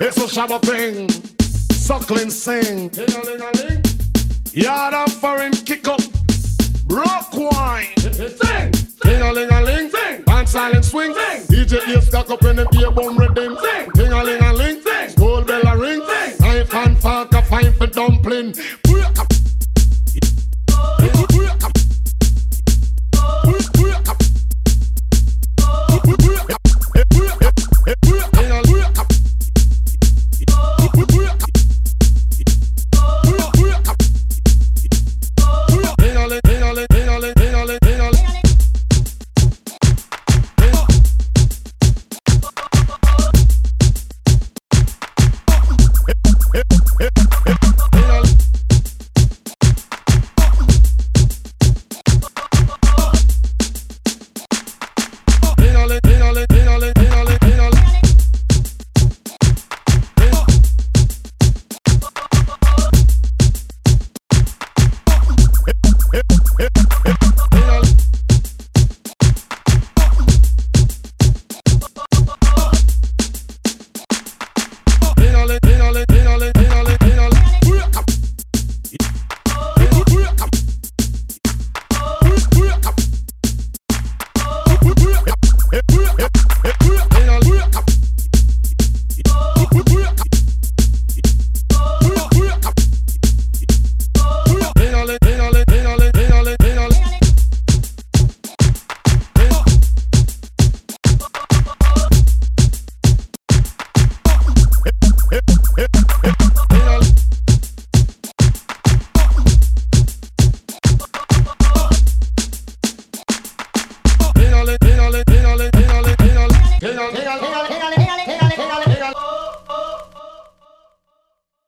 It's a shabba thing. Suckling sing. Yard and foreign kick up. Rock wine. Sing. Ding-a-ling-a-ling. Sing. Band silent swing. Sing. DJ ears stuck up in the beer bum rhythm. Sing. Ding-a-ling-a-ling. Sing. School bell a ring. Sing. Knife and fork a fine for dumpling. 来上来来上来